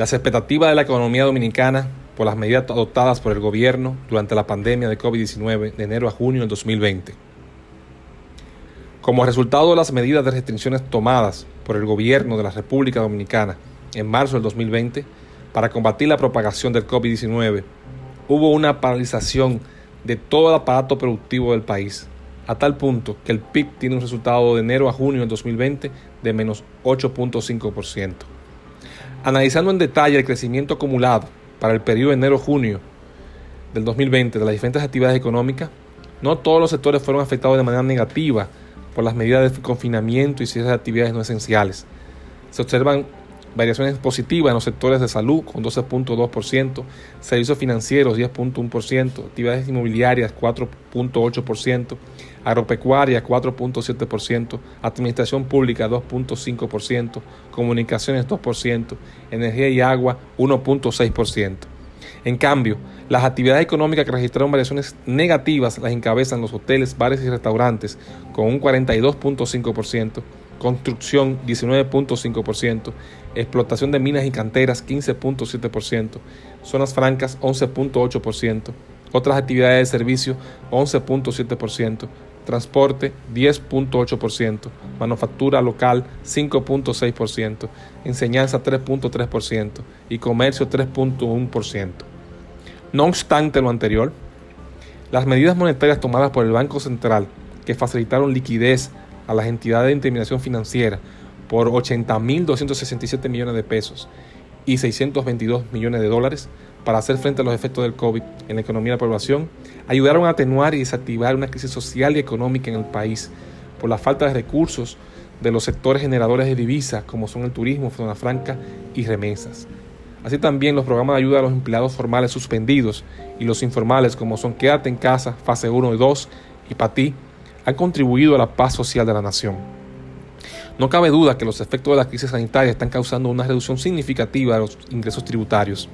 Las expectativas de la economía dominicana por las medidas adoptadas por el gobierno durante la pandemia de COVID-19 de enero a junio del 2020. Como resultado de las medidas de restricciones tomadas por el gobierno de la República Dominicana en marzo del 2020 para combatir la propagación del COVID-19, hubo una paralización de todo el aparato productivo del país, a tal punto que el PIB tiene un resultado de enero a junio del 2020 de menos 8.5%. Analizando en detalle el crecimiento acumulado para el periodo enero-junio del 2020 de las diferentes actividades económicas, no todos los sectores fueron afectados de manera negativa por las medidas de confinamiento y cierres de actividades no esenciales. Se observan variaciones positivas en los sectores de salud con 12.2%, servicios financieros 10.1%, actividades inmobiliarias 4.8%, agropecuaria 4.7%, administración pública 2.5%, comunicaciones 2%, energía y agua 1.6%. En cambio, las actividades económicas que registraron variaciones negativas las encabezan los hoteles, bares y restaurantes con un 42.5%, construcción 19.5%, explotación de minas y canteras 15.7%, zonas francas 11.8%, otras actividades de servicio 11.7%, transporte 10.8%, manufactura local 5.6%, enseñanza 3.3% y comercio 3.1%. No obstante lo anterior, las medidas monetarias tomadas por el Banco Central que facilitaron liquidez a las entidades de intermediación financiera por 80.267 millones de pesos y 622 millones de dólares para hacer frente a los efectos del COVID en la economía de la población, ayudaron a atenuar y desactivar una crisis social y económica en el país por la falta de recursos de los sectores generadores de divisas como son el turismo, zona franca y remesas. Así también los programas de ayuda a los empleados formales suspendidos y los informales como son Quédate en casa, fase 1 y 2 y PATI han contribuido a la paz social de la nación. No cabe duda que los efectos de la crisis sanitaria están causando una reducción significativa de los ingresos tributarios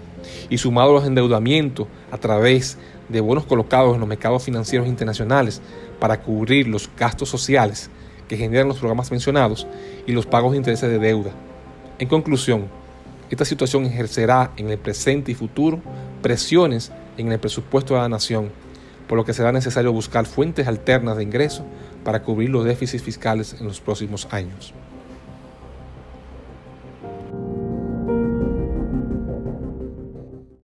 y sumado a los endeudamientos a través de bonos colocados en los mercados financieros internacionales para cubrir los gastos sociales que generan los programas mencionados y los pagos de intereses de deuda. En conclusión, esta situación ejercerá en el presente y futuro presiones en el presupuesto de la nación por lo que será necesario buscar fuentes alternas de ingreso para cubrir los déficits fiscales en los próximos años.